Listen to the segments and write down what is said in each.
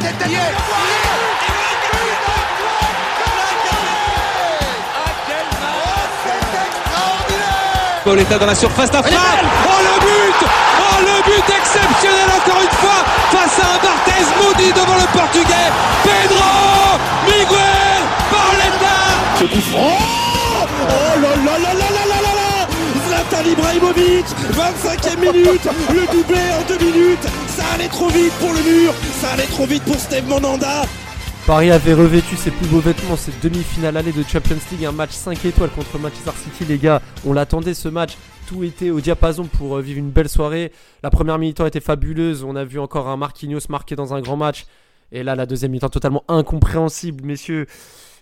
tête oh, Pauletta dans la surface d'affaire. Oh le but. Oh le but exceptionnel encore une fois face à un Barthez maudit devant le portugais. Pedro Miguel Pauletta Ce coup franc. Oh là là. Zlatan Ibrahimovic 25e minute Le doublé en deux minutes Ça allait trop vite pour le mur Ça allait trop vite pour Steve Monanda Paris avait revêtu ses plus beaux vêtements, cette demi-finale allée de Champions League, un match 5 étoiles contre Manchester City, les gars. On l'attendait ce match, tout était au diapason pour euh, vivre une belle soirée. La première mi-temps était fabuleuse, on a vu encore un Marquinhos marqué dans un grand match. Et là, la deuxième mi-temps totalement incompréhensible, messieurs.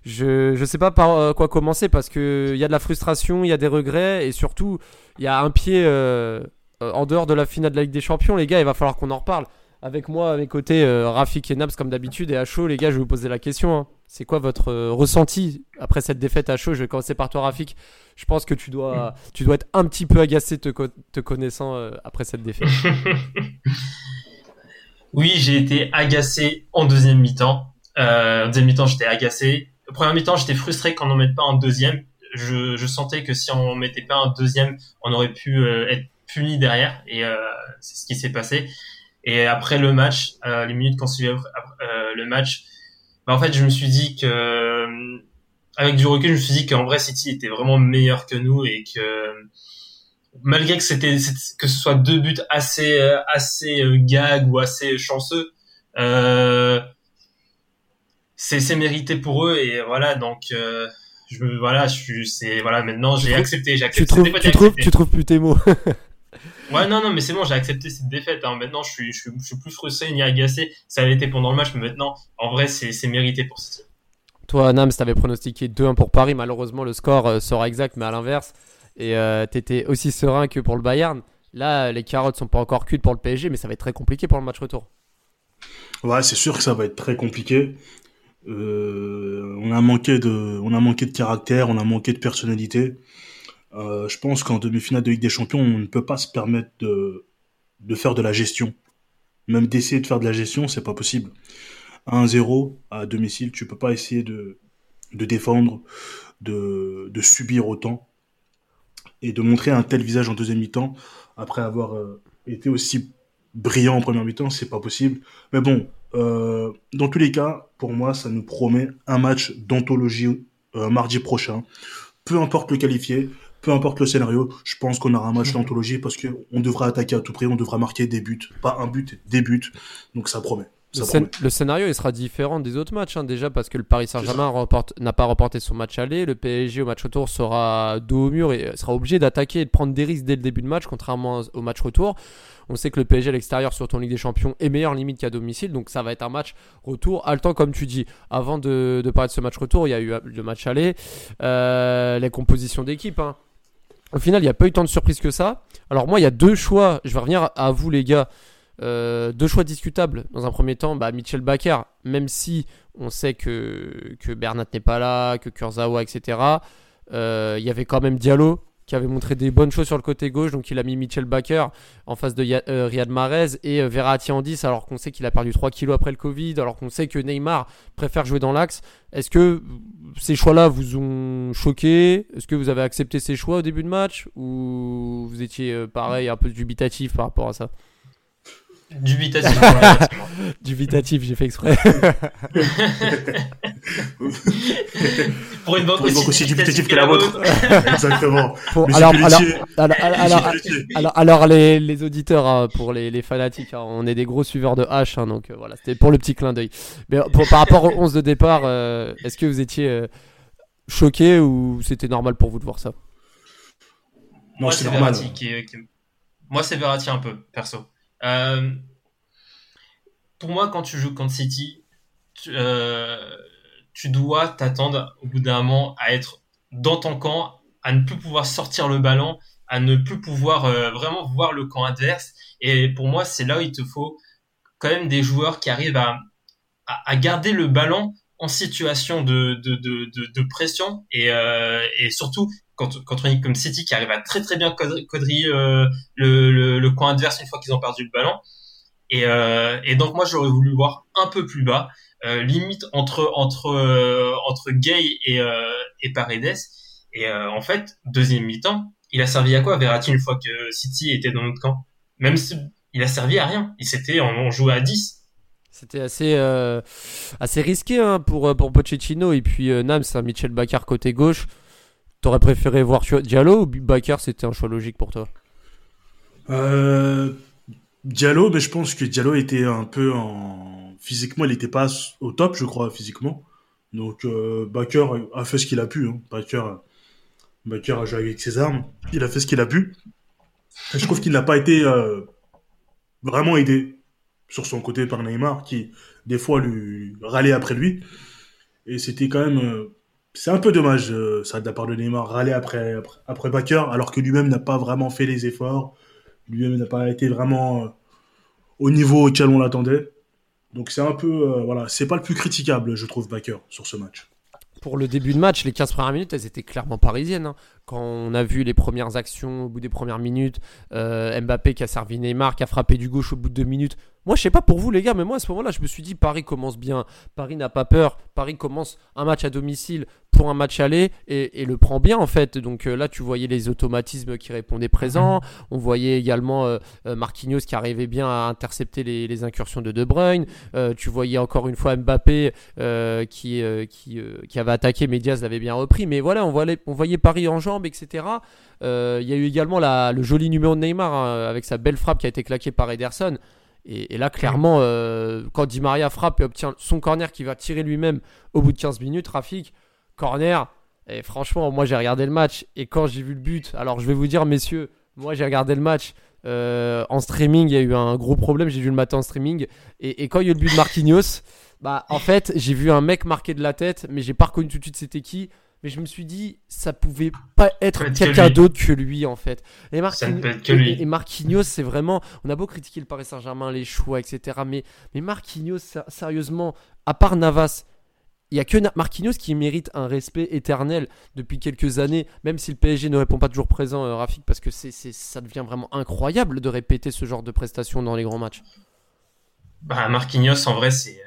Je ne sais pas par euh, quoi commencer parce qu'il y a de la frustration, il y a des regrets et surtout, il y a un pied euh, en dehors de la finale de la Ligue des Champions. Les gars, il va falloir qu'on en reparle. Avec moi, à mes côtés, euh, Rafik et Nabs comme d'habitude. Et à chaud, les gars, je vais vous poser la question. hein. C'est quoi votre euh, ressenti après cette défaite à chaud Je vais commencer par toi, Rafik. Je pense que tu dois, tu dois être un petit peu agacé te, co- te connaissant euh, après cette défaite. Oui, j'ai été agacé en deuxième mi-temps. Euh, en deuxième mi-temps, j'étais agacé. Première mi-temps, j'étais frustré qu'on n'en mette pas un deuxième. Je, sentais que si on mettait pas un deuxième, on aurait pu euh, être puni derrière. Et euh, c'est ce qui s'est passé. Et après le match, euh, les minutes qu'on suivait le match, bah, en fait, je me suis dit que, avec du recul, je me suis dit qu'en vrai, City était vraiment meilleur que nous et que malgré que c'était que ce soit deux buts assez assez gag ou assez chanceux c'est c'est mérité pour eux et voilà donc euh, je voilà je suis c'est voilà maintenant j'ai accepté j'ai tu, accepté trouves, cette défaite, tu, trouves, accepté. tu trouves plus tes mots. ouais non non mais c'est bon j'ai accepté cette défaite hein. maintenant je suis, je suis je suis plus frustré ni agacé ça été pendant le match mais maintenant en vrai c'est c'est mérité pour City Toi, Nams, t'avais pronostiqué 2-1 pour Paris. Malheureusement, le score euh, sera exact, mais à l'inverse. Et euh, t'étais aussi serein que pour le Bayern. Là, les carottes sont pas encore cuites pour le PSG, mais ça va être très compliqué pour le match retour. Ouais, c'est sûr que ça va être très compliqué. Euh, on a manqué de, on a manqué de caractère, on a manqué de personnalité. Euh, je pense qu'en demi-finale de Ligue des Champions, on ne peut pas se permettre de, de faire de la gestion. Même d'essayer de faire de la gestion, c'est pas possible. 1-0 à domicile, tu peux pas essayer de, de défendre, de, de subir autant et de montrer un tel visage en deuxième mi-temps après avoir euh, été aussi brillant en première mi-temps, c'est pas possible. Mais bon, euh, dans tous les cas, pour moi, ça nous promet un match d'anthologie euh, mardi prochain. Peu importe le qualifié, peu importe le scénario, je pense qu'on aura un match d'anthologie parce que on devra attaquer à tout prix, on devra marquer des buts, pas un but, des buts. Donc ça promet. Le, scén- scénario il sera différent des autres matchs, hein, déjà parce que le Paris Saint-Germain n'a pas remporté son match aller. Le PSG au match retour sera dos au mur et euh, sera obligé d'attaquer et de prendre des risques dès le début de match, contrairement au match retour. On sait que le PSG à l'extérieur, surtout en Ligue des Champions, est meilleur limite qu'à domicile, donc ça va être un match retour haletant, comme tu dis. Avant de, de parler de ce match retour, il y a eu euh, le match aller, euh, les compositions d'équipe. hein. Au final, il n'y a pas eu tant de surprises que ça. Alors moi, il y a deux choix. Je vais revenir à vous, les gars. Euh, deux choix discutables. Dans un premier temps, bah, Mitchell Baker, même si on sait que, que Bernat n'est pas là, que Kurzawa, etc., euh, il y avait quand même Diallo qui avait montré des bonnes choses sur le côté gauche, donc il a mis Mitchell Baker en face de euh, Riyad Mahrez et Verratti en 10, alors qu'on sait qu'il a perdu 3 kilos après le Covid, alors qu'on sait que Neymar préfère jouer dans l'axe. Est-ce que ces choix-là vous ont choqué? Est-ce que vous avez accepté ces choix au début de match? Ou vous étiez euh, pareil, un peu dubitatif par rapport à ça? Dubitatif. Dubitatif, j'ai fait exprès. pour une banque Pour une banque aussi dubitative que la vôtre. Exactement. Pour- alors, alors, alors, alors, alors, les, les auditeurs, hein, pour les, les fanatiques, hein, on est des gros suiveurs de H, hein, donc euh, voilà, c'était pour le petit clin d'œil. Mais euh, pour- par rapport au 11 de départ, euh, est-ce que vous étiez euh, choqué ou c'était normal pour vous de voir ça? Moi, c'est normal. Verratti qui, est- qui- Moi, c'est Verratti un peu, perso. Euh, Pour moi, quand tu joues contre City, tu, euh, tu dois t'attendre au bout d'un moment à être dans ton camp, à ne plus pouvoir sortir le ballon, à ne plus pouvoir euh, vraiment voir le camp adverse. Et pour moi, c'est là où il te faut quand même des joueurs qui arrivent à, garder le ballon en situation de, pression et surtout contre, contre une équipe comme City qui arrive à très très bien quadri- quadriller euh, le, coin adverse une fois qu'ils ont perdu le ballon. Et, euh, donc moi j'aurais voulu voir un peu plus bas, euh, limite entre entre entre Gay et, et Paredes. Et en fait, deuxième mi-temps, il a servi à quoi Verratti une fois que City était dans notre camp? Même si il a servi à rien. Il s'était on, jouait à 10. C'était assez, assez risqué hein, pour, pour Pochettino. Et puis c'est un Michel Bakar côté gauche. T'aurais préféré voir Diallo ou Bakar C'était un choix logique pour toi euh, Diallo, mais je pense que Diallo était un peu en physiquement, il n'était pas au top, je crois, physiquement. Donc euh, a fait ce qu'il a pu. Hein. A joué avec ses armes. Il a fait ce qu'il a pu. je trouve qu'il n'a pas été euh, vraiment aidé sur son côté par Neymar, qui des fois lui râlait après lui. Et c'était quand même, euh, c'est un peu dommage euh, ça de la part de Neymar râler après après, alors que lui-même n'a pas vraiment fait les efforts lui-même n'a pas été vraiment euh, au niveau auquel on l'attendait. Donc c'est un peu, euh, voilà, c'est pas le plus critiquable, je trouve, Baker sur ce match. Pour le début de match, les 15 premières minutes, elles étaient clairement parisiennes. Hein. Quand on a vu les premières actions au bout des premières minutes, Mbappé qui a servi Neymar, qui a frappé du gauche au bout de deux minutes. Moi, je sais pas pour vous, les gars, mais moi, à ce moment-là, je me suis dit, Paris commence bien. Paris n'a pas peur. Paris commence un match à domicile pour un match aller et, le prend bien en fait. Donc euh, là, tu voyais les automatismes qui répondaient présents. Mhm. On voyait également euh, euh, Marquinhos qui arrivait bien à intercepter les, incursions de De Bruyne. tu voyais encore une fois Mbappé qui, qui, qui avait attaqué, mais Diaz l'avait bien repris. Mais voilà, on voyait, on voyait Paris en jambes, etc. Il y a eu également la, le joli numéro de Neymar hein, avec sa belle frappe qui a été claquée par Ederson. Et, là, clairement, quand Di Maria frappe et obtient son corner qui va tirer lui-même au bout de 15 minutes, Rafik, corner. Et franchement, moi j'ai regardé le match et quand j'ai vu le but, alors je vais vous dire, messieurs, moi j'ai regardé le match euh, en streaming. Il y a eu un gros problème. J'ai vu le matin en streaming et, quand il y a eu le but de Marquinhos, bah en fait j'ai vu un mec marquer de la tête, mais j'ai pas reconnu tout de suite c'était qui. Mais je me suis dit, ça pouvait pas être quelqu'un d'autre que lui en fait. Et, et, Marquinhos, c'est vraiment. On a beau critiquer le Paris Saint-Germain, les choix, etc. Mais, mais Marquinhos, sérieusement, à part Navas, il n'y a que Marquinhos qui mérite un respect éternel depuis quelques années, même si le PSG ne répond pas toujours présent, euh, Rafik, parce que c'est, ça devient vraiment incroyable de répéter ce genre de prestations dans les grands matchs. Bah, Marquinhos, en vrai, c'est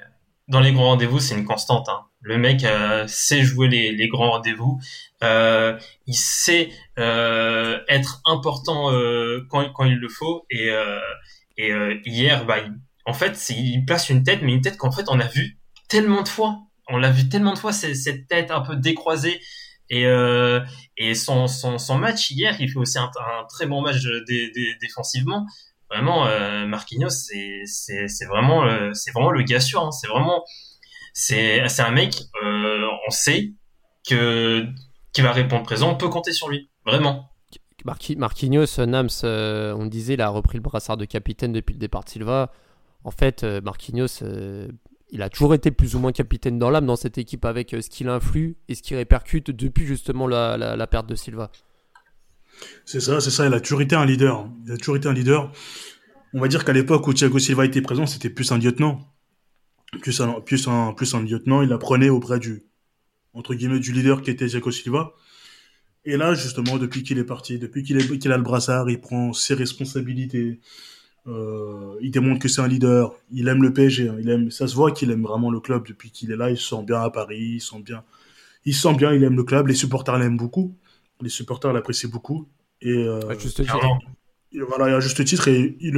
dans les grands rendez-vous, c'est une constante. Hein. Le mec euh, sait jouer les, grands rendez-vous. Euh, il sait être important quand, il le faut. Et, hier, bah, en fait, il place une tête, mais une tête qu'en fait, on a vu tellement de fois on l'a vu tellement de fois, cette tête un peu décroisée. Et, euh, son, match hier, il fait aussi un, très bon match défensivement. Vraiment, euh, Marquinhos, c'est vraiment, euh, c'est vraiment le gars sûr. Hein. C'est vraiment, c'est un mec, euh, on sait que qui va répondre présent. On peut compter sur lui, vraiment. Marquinhos, Nams, on disait, il a repris le brassard de capitaine depuis le départ de Silva. En fait, Marquinhos, il a toujours été plus ou moins capitaine dans l'âme dans cette équipe avec euh, ce qu'il influe et ce qui répercute depuis justement la, perte de Silva. C'est ça, c'est ça. Il a toujours été un leader. Il a toujours été un leader. On va dire qu'à l'époque où Thiago Silva était présent, c'était plus un lieutenant. Plus un, plus un, lieutenant. Il apprenait auprès du, entre guillemets, du leader qui était Thiago Silva. Et là, justement, depuis qu'il est parti, depuis qu'il a le brassard, il prend ses responsabilités. Euh, il démontre que c'est un leader. Il aime le PSG. Hein. Il aime, ça se voit qu'il aime vraiment le club depuis qu'il est là. Il se sent bien à Paris. Il se bien. Il sent bien. Il aime le club. Les supporters l'aiment beaucoup. Les supporters l'apprécient beaucoup. Et euh, à juste titre. Voilà, à juste titre. Et il,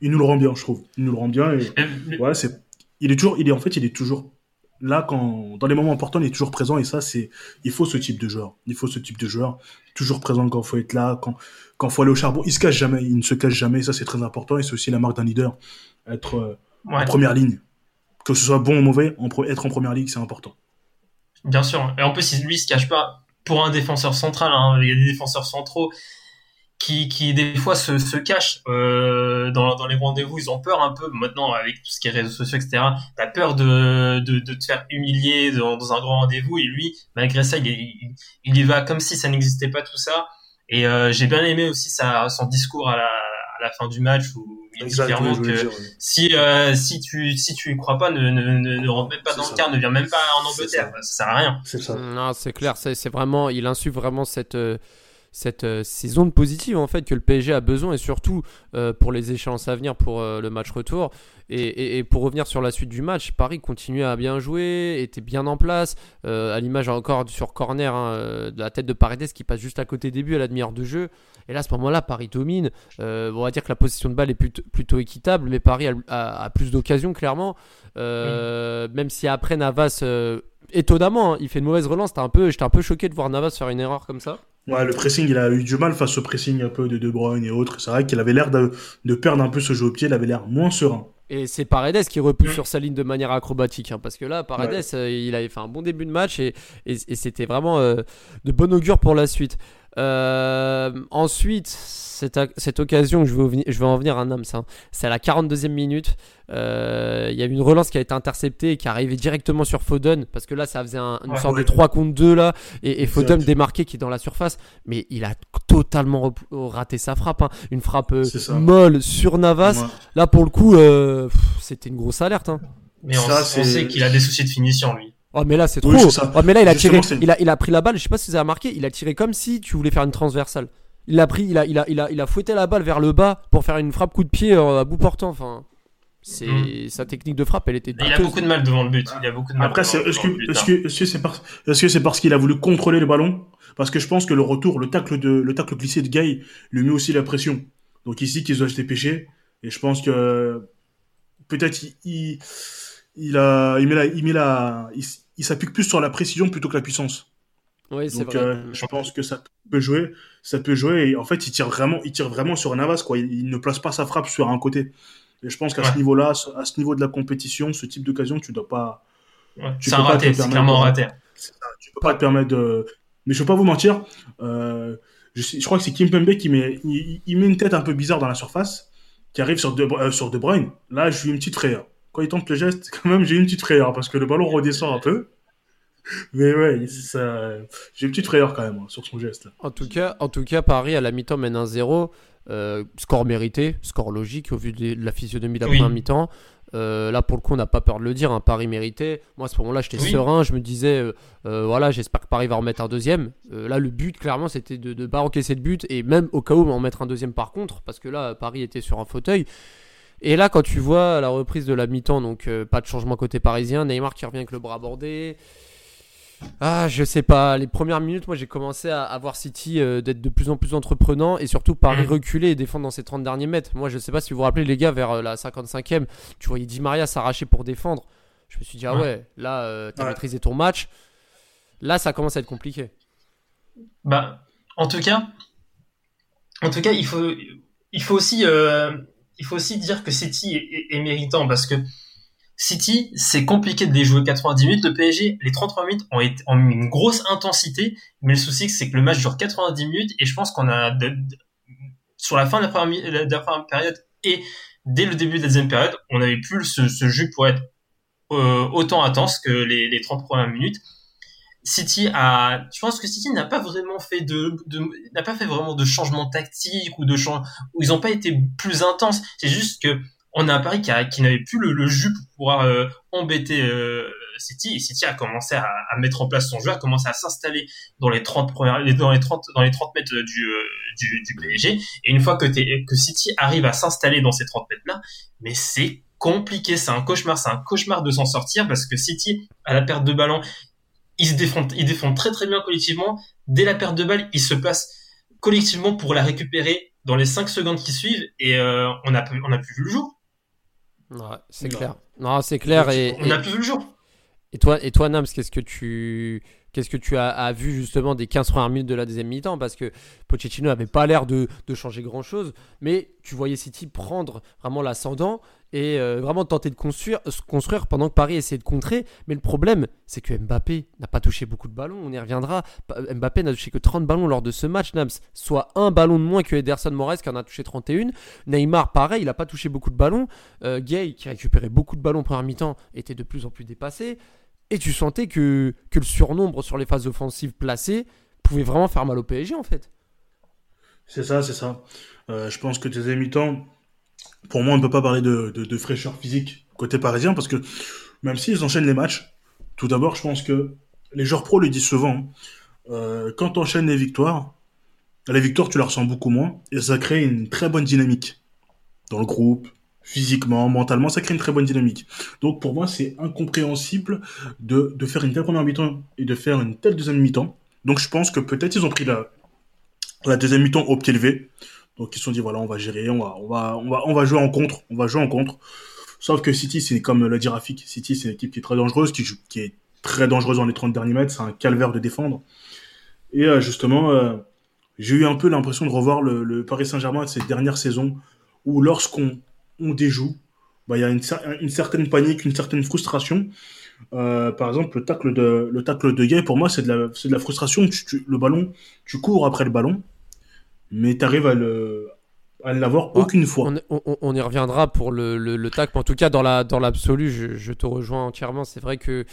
il nous le rend bien, je trouve. Il nous le rend bien. Et, ouais, c'est. Il est toujours. Il est en fait. Il est toujours là, quand, dans les moments importants, il est toujours présent et ça, c'est, il faut ce type de joueur. Il faut ce type de joueur. Toujours présent quand il faut être là, quand, quand il faut aller au charbon. Il se cache jamais, il ne se cache jamais. Ça, c'est très important et c'est aussi la marque d'un leader. Être euh, en première ligne. Que ce soit bon ou mauvais, être en première ligne, c'est important. Bien sûr. Et en plus, lui, il se cache pas pour un défenseur central. Hein. Il y a des défenseurs centraux qui, qui des fois se, se cachent euh, dans, dans les rendez-vous. Ils ont peur un peu maintenant avec tout ce qui est réseaux sociaux, etc. T'as peur de, de, te faire humilier dans, un grand rendez-vous et lui, malgré ça, il, il, y va comme si ça n'existait pas tout ça. Et euh, j'ai bien aimé aussi sa, son discours à la, à la fin du match il dit clairement que si euh, si tu si tu y crois pas, ne ne, ne, rentre même pas dans le car, ne viens même pas en Angleterre, ça. ça sert à rien. Non, c'est clair, c'est vraiment, il insuffle vraiment cette euh, cette, euh, ces zones positives en fait que le PSG a besoin et surtout euh, pour les échéances à venir pour euh, le match retour. Et, et- pour revenir sur la suite du match, Paris continuait à bien jouer, était bien en place, euh, à l'image encore sur corner hein, de la tête de Paredes qui passe juste à côté des buts à la demi-heure de jeu. Et là, à ce moment-là, Paris domine. On va dire que la position de balle est plutôt, plutôt équitable, mais Paris a, plus d'occasions, clairement. Même si après Navas, étonnamment, hein, il fait une mauvaise relance. J'étais un peu choqué de voir Navas faire une erreur comme ça. Ouais, le pressing, il a eu du mal face au pressing un peu de De Bruyne et autres. C'est vrai qu'il avait l'air de, de perdre un peu ce jeu au pied, il avait l'air moins serein. Et c'est Paredes qui repousse Mm. sur sa ligne de manière acrobatique. hein, parce que là, Paredes, Ouais. euh, il avait fait un bon début de match et, et- et c'était vraiment euh, de bon augure pour la suite. Euh, ensuite, cette, cette occasion, je vais, en venir- je vais en venir à Nams. hein, c'est à la 42e minute. Euh, Il y a eu une relance qui a été interceptée et qui arrivait directement sur Foden. Parce que là, ça faisait un- une Ouais, sorte de ouais. 3 contre 2 là. Et, et Foden démarqué qui est dans la surface. Mais il a totalement raté sa frappe. hein. Une frappe euh, molle sur Navas. Ouais. Là, pour le coup, euh, c'était une grosse alerte. Hein. Mais on, Ça, on sait qu'il a des soucis de finition, lui. Oh, mais là, c'est trop. Oui, oh, mais là, il a tiré. Justement, Il a, il a pris la balle. Je sais pas si vous avez remarqué. Il a tiré comme si tu voulais faire une transversale. Il a pris. Il a, il a, il a, il a fouetté la balle vers le bas pour faire une frappe coup de pied euh, à bout portant. Enfin, c'est Mm. sa technique de frappe. Elle était. Il a beaucoup de mal devant le but. Il a beaucoup de mal Après, est-ce que, est-ce hein. que, est-ce que c'est parce, est-ce que c'est parce qu'il a voulu contrôler le ballon? Parce que je pense que le retour, le tacle de, le tacle glissé de Gay lui met aussi la pression. Donc ici, qu'ils ont été pêchés. Et je pense que, peut-être, il, il, il a, il met la, il met la, il, il s'appuie plus sur la précision plutôt que la puissance. Oui, c'est Donc, vrai. euh, je pense que ça peut jouer, ça peut jouer. Et en fait, il tire vraiment, il tire vraiment sur Navas, quoi. Il, il ne place pas sa frappe sur un côté. Et je pense qu'à ce niveau-là, à ce niveau de la compétition, ce type d'occasion, tu dois pas, Ouais. tu C'est un raté, c'est clairement un raté. tu peux pas te permettre de. Mais je peux pas vous mentir. Euh, je, sais- je crois que c'est Kimpembe qui met, il, il met une tête un peu bizarre dans la surface, qui arrive sur De, euh, sur de Bruyne. Là, j'ai eu une petite frayeur. Quand il tente le geste, quand même, j'ai une petite frayeur parce que le ballon redescend un peu. Mais ouais, ça, j'ai une petite frayeur quand même hein, sur son geste. En tout cas, en tout cas, Paris à la mi-temps mène 1-0. Euh, score mérité, score logique au vu de la physionomie de la Oui. première mi-temps. Euh, là, pour le coup, on n'a pas peur de le dire. Un Paris mérité. Moi, à ce moment-là, j'étais Oui. serein. Je me disais, euh, voilà, j'espère que Paris va remettre un deuxième. Euh, là, le but, clairement, c'était de ne pas encaisser de but et même au cas où en mettre un deuxième par contre, parce que là, Paris était sur un fauteuil. Et là, quand tu vois la reprise de la mi-temps, donc euh, pas de changement côté parisien, Neymar qui revient avec le bras bordé. Ah, je sais pas. Les premières minutes, moi, j'ai commencé à, à voir City euh, d'être de plus en plus entreprenant et surtout Paris Mhm. reculer et défendre dans ses 30 derniers mètres. Moi, je sais pas si vous vous rappelez, les gars, vers euh, la 55e, tu voyais Di Maria s'arracher pour défendre. Je me suis dit, ah Ouais. ouais, là, t'as Ouais. maîtrisé ton match. Là, ça commence à être compliqué. Bah, en tout cas, en tout cas, il faut, il faut aussi, il faut aussi dire que City est, méritant parce que City, c'est compliqué de les jouer 90 minutes. Le PSG, les 33 minutes ont été une grosse intensité, mais le souci, c'est que le match dure 90 minutes et je pense qu'on a, sur la fin de la première, période et dès le début de la deuxième période, on avait plus ce, jeu pour être euh, autant intense que les, les 30 premières minutes. City a, je pense que City n'a pas vraiment fait de, n'a pas fait vraiment de changement tactique ou de change, où ils n'ont pas été plus intenses? C'est juste que on a un Paris qui, n'avait plus le, jus pour pouvoir euh, embêter euh, City et City a commencé à, mettre en place son jeu, a commencé à s'installer dans les 30 premières, dans les 30, dans les 30 mètres du, euh, du, du PSG. Et une fois que, que City arrive à s'installer dans ces 30 mètres là, mais c'est compliqué, c'est un cauchemar, c'est un cauchemar de s'en sortir parce que City, à la perte de ballon, ils se défendent, ils défendent très très bien collectivement. Dès la perte de balle, ils se placent collectivement pour la récupérer dans les 5 secondes qui suivent et euh, on a on a plus vu le jour. Ouais, c'est clair. Non, c'est clair. Et, on a plus vu le jour. Et toi, et toi Nams, qu'est-ce que tu, qu'est-ce que tu as, vu justement des 15 premières minutes de la deuxième mi-temps? Parce que Pochettino n'avait pas l'air de, changer grand-chose, mais tu voyais City prendre vraiment l'ascendant et euh, vraiment tenter de construire, se construire pendant que Paris essayait de contrer. Mais le problème, c'est que Mbappé n'a pas touché beaucoup de ballons, on y reviendra. Mbappé n'a touché que 30 ballons lors de ce match, Nams, soit un ballon de moins que Ederson Moraes qui en a touché 31. Neymar, pareil, il n'a pas touché beaucoup de ballons. Euh, Gay, qui récupérait beaucoup de ballons première mi-temps, était de plus en plus dépassé. Et tu sentais que, le surnombre sur les phases offensives placées pouvait vraiment faire mal au PSG en fait. C'est ça, c'est ça. Euh, je pense que tes mi-temps, pour moi, on ne peut pas parler de, fraîcheur physique côté parisien parce que même s'ils enchaînent les matchs, tout d'abord, je pense que les joueurs pros le disent souvent. hein, euh, quand tu enchaînes les victoires, la victoire, tu la ressens beaucoup moins. Et ça crée une très bonne dynamique dans le groupe, physiquement, mentalement, ça crée une très bonne dynamique. Donc pour moi, c'est incompréhensible de, de faire une telle première mi-temps et de faire une telle deuxième mi-temps. Donc je pense que peut-être ils ont pris la, la deuxième mi-temps au pied levé. Donc ils se sont dit voilà, on va gérer, on va, on va, on va, on va jouer en contre, on va jouer en contre. Sauf que City, c'est comme l'a dit Rafik, City, c'est une équipe qui est très dangereuse, qui, joue, qui est très dangereuse dans les 30 derniers mètres, c'est un calvaire de défendre. Et euh, justement, euh, j'ai eu un peu l'impression de revoir le, le Paris Saint-Germain de cette dernière saison, où lorsqu'on on déjoue, bah, il y a une, certaine panique, une certaine frustration. Euh, par exemple, le tacle de, le tacle de Gay, pour moi, c'est de la, de la frustration. Tu, tu, le ballon, tu cours après le ballon, mais tu arrives à le, à ne l'avoir Ah, aucune fois. On, on- on y reviendra pour le, le, le mais en tout cas dans la dans l'absolu, je, je te rejoins entièrement. C'est vrai que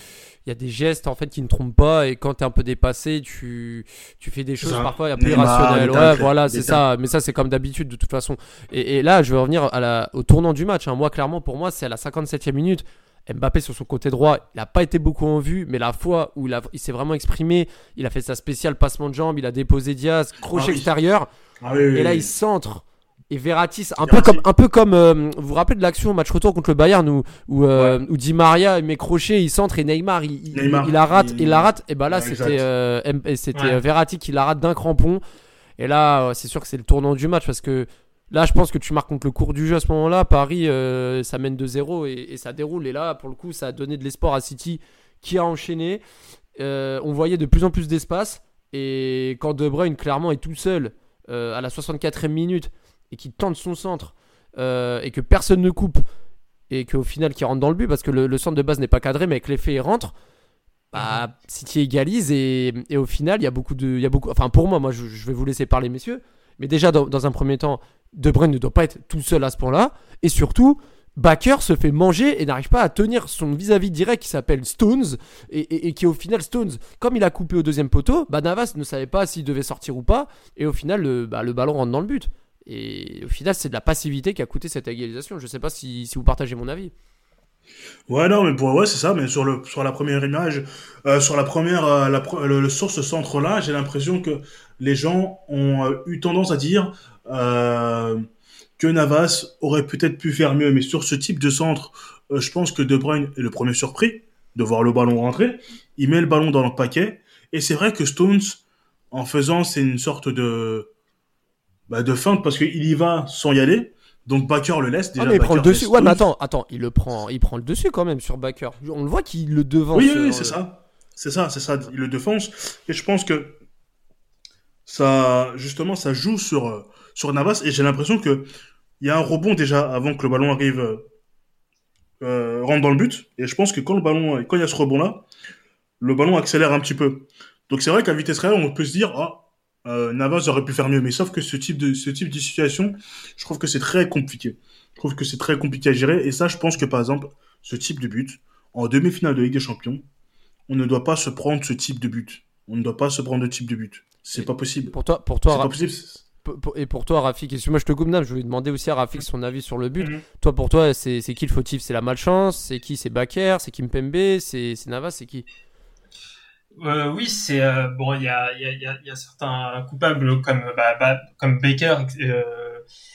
il y a des gestes en fait qui ne trompent pas et quand t'es un peu dépassé, tu tu fais des choses ça. parfois un peu Neymar, irrationnelles. les Ouais, voilà, c'est ça. Mais ça c'est comme d'habitude de toute façon. Et, et là, je vais revenir à la, au tournant du match. hein. Moi, clairement, pour moi, c'est à la 57e minute. Mbappé sur son côté droit, il n'a pas été beaucoup en vue, mais la fois où il, s'est vraiment exprimé, il a fait sa spéciale passement de jambe, il a déposé Diaz, crochet Ah extérieur. Ah oui, oui, Et là, oui. il centre. Et Verratti, un Verratti. peu comme, un peu comme euh, vous vous rappelez de l'action au match retour contre le Bayern où, où, euh, où Di Maria met crochet, il centre et Neymar, il, il- Neymar, il la rate, il- il la rate. Et bah là, Ouais, c'était euh, M- et c'était Ouais. euh, Verratti qui la rate d'un crampon. Et là, euh, c'est sûr que c'est le tournant du match parce que là, je pense que tu marques contre le cours du jeu à ce moment-là. Paris, euh, ça mène 2-0 et, et ça déroule. Et là, pour le coup, ça a donné de l'espoir à City qui a enchaîné. Euh, on voyait de plus en plus d'espace. Et quand De Bruyne, clairement, est tout seul euh, à la 64e minute et qui tente son centre euh, et que personne ne coupe et qu'au final qui rentre dans le but parce que le, le centre de base n'est pas cadré mais avec l'effet il rentre bah City égalise et, et au final il y a beaucoup de il y a beaucoup enfin pour moi moi je, je vais vous laisser parler messieurs mais déjà dans, dans un premier temps De Bruyne ne doit pas être tout seul à ce point là et surtout Baker se fait manger et n'arrive pas à tenir son vis-à-vis direct qui s'appelle Stones et, et- et qui au final Stones. Comme il a coupé au deuxième poteau bah Navas ne savait pas s'il devait sortir ou pas et au final le, bah, le ballon rentre dans le but et au final c'est de la passivité qui a coûté cette égalisation. Je sais pas si, vous partagez mon avis. Ouais, non, mais pour, ouais, c'est ça, mais sur le, sur la première image, euh, sur la première, euh, le, le- ce centre-là, j'ai l'impression que les gens ont euh, eu tendance à dire, que Navas aurait peut-être pu faire mieux, mais sur ce type de centre, je pense que De Bruyne est le premier surpris de voir le ballon rentrer. Il met le ballon dans le paquet, et c'est vrai que Stones, en faisant, c'est une sorte de, bah, de feinte parce qu'il y va sans y aller. Donc Baker le laisse déjà. ah mais il prend le dessus ouais mais attends attends il le prend il prend le dessus quand même sur Baker on le voit qu'il le devance Oui, oui, euh, c'est ça. C'est ça, c'est ça. Il le défonce. Et je pense que ça, justement, ça joue sur, euh, sur Navas. Et j'ai l'impression que il y a un rebond déjà avant que le ballon arrive, euh, rentre dans le but. Et je pense que quand le ballon, quand il y a ce rebond-là, le ballon accélère un petit peu. Donc c'est vrai qu'à vitesse réelle, on peut se dire, ah, euh, Navas aurait pu faire mieux. Mais sauf que ce type de, ce type de situation, je trouve que c'est très compliqué. Je trouve que c'est très compliqué à gérer. Et ça, je pense que par exemple, ce type de but, en demi-finale de Ligue des Champions, on ne doit pas se prendre ce type de but. On ne doit pas se prendre ce type de but. C'est Et pas possible. pour toi pour C'est toi pas Ra- possible. et pour toi Rafik excuse-moi je te coupe je voulais demander aussi à Rafik son avis sur le but Mhm. toi pour toi c'est qui le fautif? C'est la malchance? C'est qui? C'est Baker? C'est Kimpembe? C'est Navas? C'est qui? Euh, oui, c'est bon. Il y a, certains coupables comme bah, bah, Baker. euh,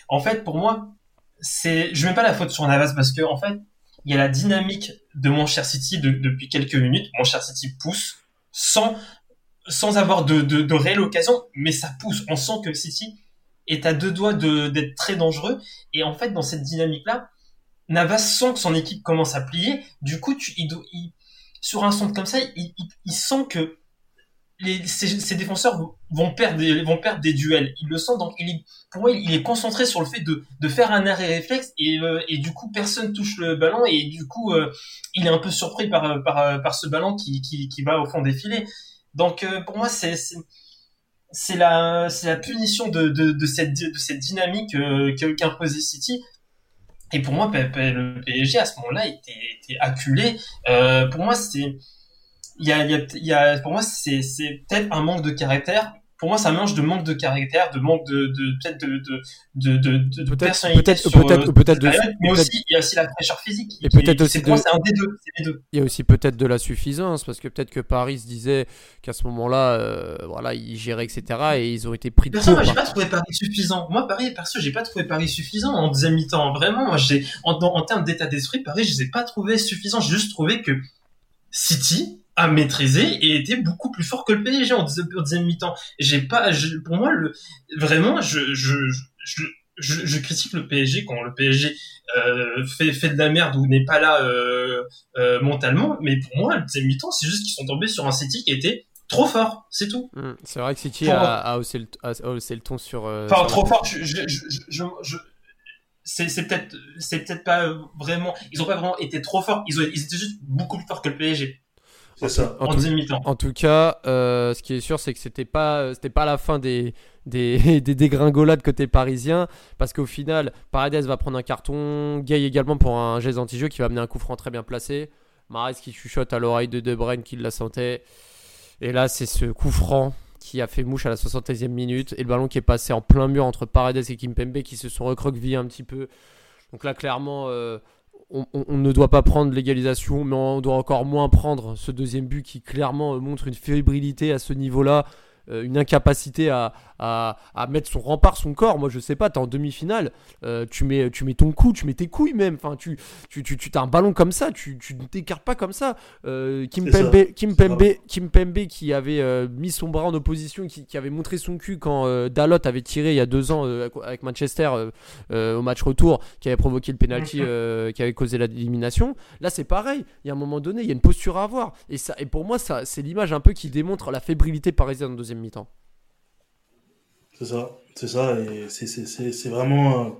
en fait, pour moi, c'est je mets pas la faute sur Navas parce que en fait, il y a la dynamique de Manchester City de- depuis quelques minutes. Manchester City pousse sans sans avoir de, réelle occasion, mais ça pousse. On sent que City est à deux doigts d'être très dangereux. Et en fait, dans cette dynamique-là, Navas sent que son équipe commence à plier. Du coup, il, il- sur un centre comme ça, il, sent que ses, défenseurs vont- perdre, des, duels. Il le sent, donc il est, pour moi, il est concentré sur le fait de, faire un arrêt réflexe et, euh, et du coup, personne touche le ballon et du coup, euh, il est un peu surpris par, par ce ballon qui, va au fond des filets. Donc, euh, pour moi, c'est la, punition de, cette, dynamique euh, que- qu'imposait City. Et pour moi, le PSG à ce moment-là était, était acculé. Euh, pour moi, c'est, il y a, il y a, pour moi, c'est peut-être un manque de caractère pour moi, ça mange de manque de caractère, de manque de, de peut-être de, de, de, de, Peut-être, personnalité. peut-être, euh, peut-être, mais aussi, il y a aussi la fraîcheur physique. Et peut-être aussi c'est, un des deux. Il y a aussi peut-être de la suffisance, parce que peut-être que Paris se disait qu'à ce moment-là, euh, voilà, ils géraient, etc. Et ils ont été pris de Perso, moi, j'ai pas trouvé Paris suffisant. Moi, Paris, perso, j'ai pas trouvé Paris suffisant en deuxième mi-temps. Vraiment, moi, j'ai, en, en, en termes d'état d'esprit, Paris, je les ai pas trouvés suffisants. J'ai juste trouvé que City a maîtrisé et était beaucoup plus fort que le PSG en deuxième, mi-temps. J'ai pas, je- pour moi, le, vraiment, je, je, je, je, je critique le PSG quand le PSG euh, fait, fait de la merde ou n'est pas là euh, euh, mentalement. Mais pour moi, le deuxième mi-temps, c'est juste qu'ils sont tombés sur un City qui était trop fort. C'est tout. Hmm, C'est vrai que City a, a haussé le, a haussé le ton sur. Enfin, sur trop fort. Je, c'est, peut-être, c'est peut-être pas vraiment. Ils ont pas vraiment été trop forts. Ils, ont, ils étaient juste beaucoup plus forts que le PSG C'est ça. En en, tout- deuxième mi-temps. En tout cas, euh, ce qui est sûr, c'est que c'était pas, c'était pas la fin des, des, des dégringolades côté parisien, parce qu'au final, Paredes va prendre un carton, Gay également pour un geste anti-jeu qui va amener un coup franc très bien placé, Mares qui chuchote à l'oreille de De Bruyne qui la sentait, et là c'est ce coup franc qui a fait mouche à la 76e minute, et le ballon qui est passé en plein mur entre Paredes et Kimpembe qui se sont recroquevillés un petit peu. Donc là, clairement, euh, on, on- ne doit pas prendre l'égalisation, mais on doit encore moins prendre ce deuxième but qui clairement euh, montre une fébrilité à ce niveau-là, euh, une incapacité à, à, à mettre son rempart, son corps. Moi, je sais pas, t'es en demi-finale, euh, tu, mets, tu mets ton cou, tu mets tes couilles même. Enfin, tu, tu, tu, tu as un ballon comme ça, tu, tu ne t'écartes pas comme ça. Euh, Kim, C'est ça. Pembe, Kim, Pembe, Kim Pembe qui avait euh, mis son bras en opposition, qui, qui avait montré son cul quand euh, Dalot avait tiré il y a deux ans euh, avec Manchester euh, euh, au match retour, qui avait provoqué le penalty, euh, qui avait causé l'élimination. Là, c'est pareil. Il y a un moment donné, il y a une posture à avoir. Et, ça, et pour moi, ça, c'est l'image un peu qui démontre la fébrilité parisienne en deuxième mi-temps. C'est ça, c'est ça, et c'est, vraiment, euh,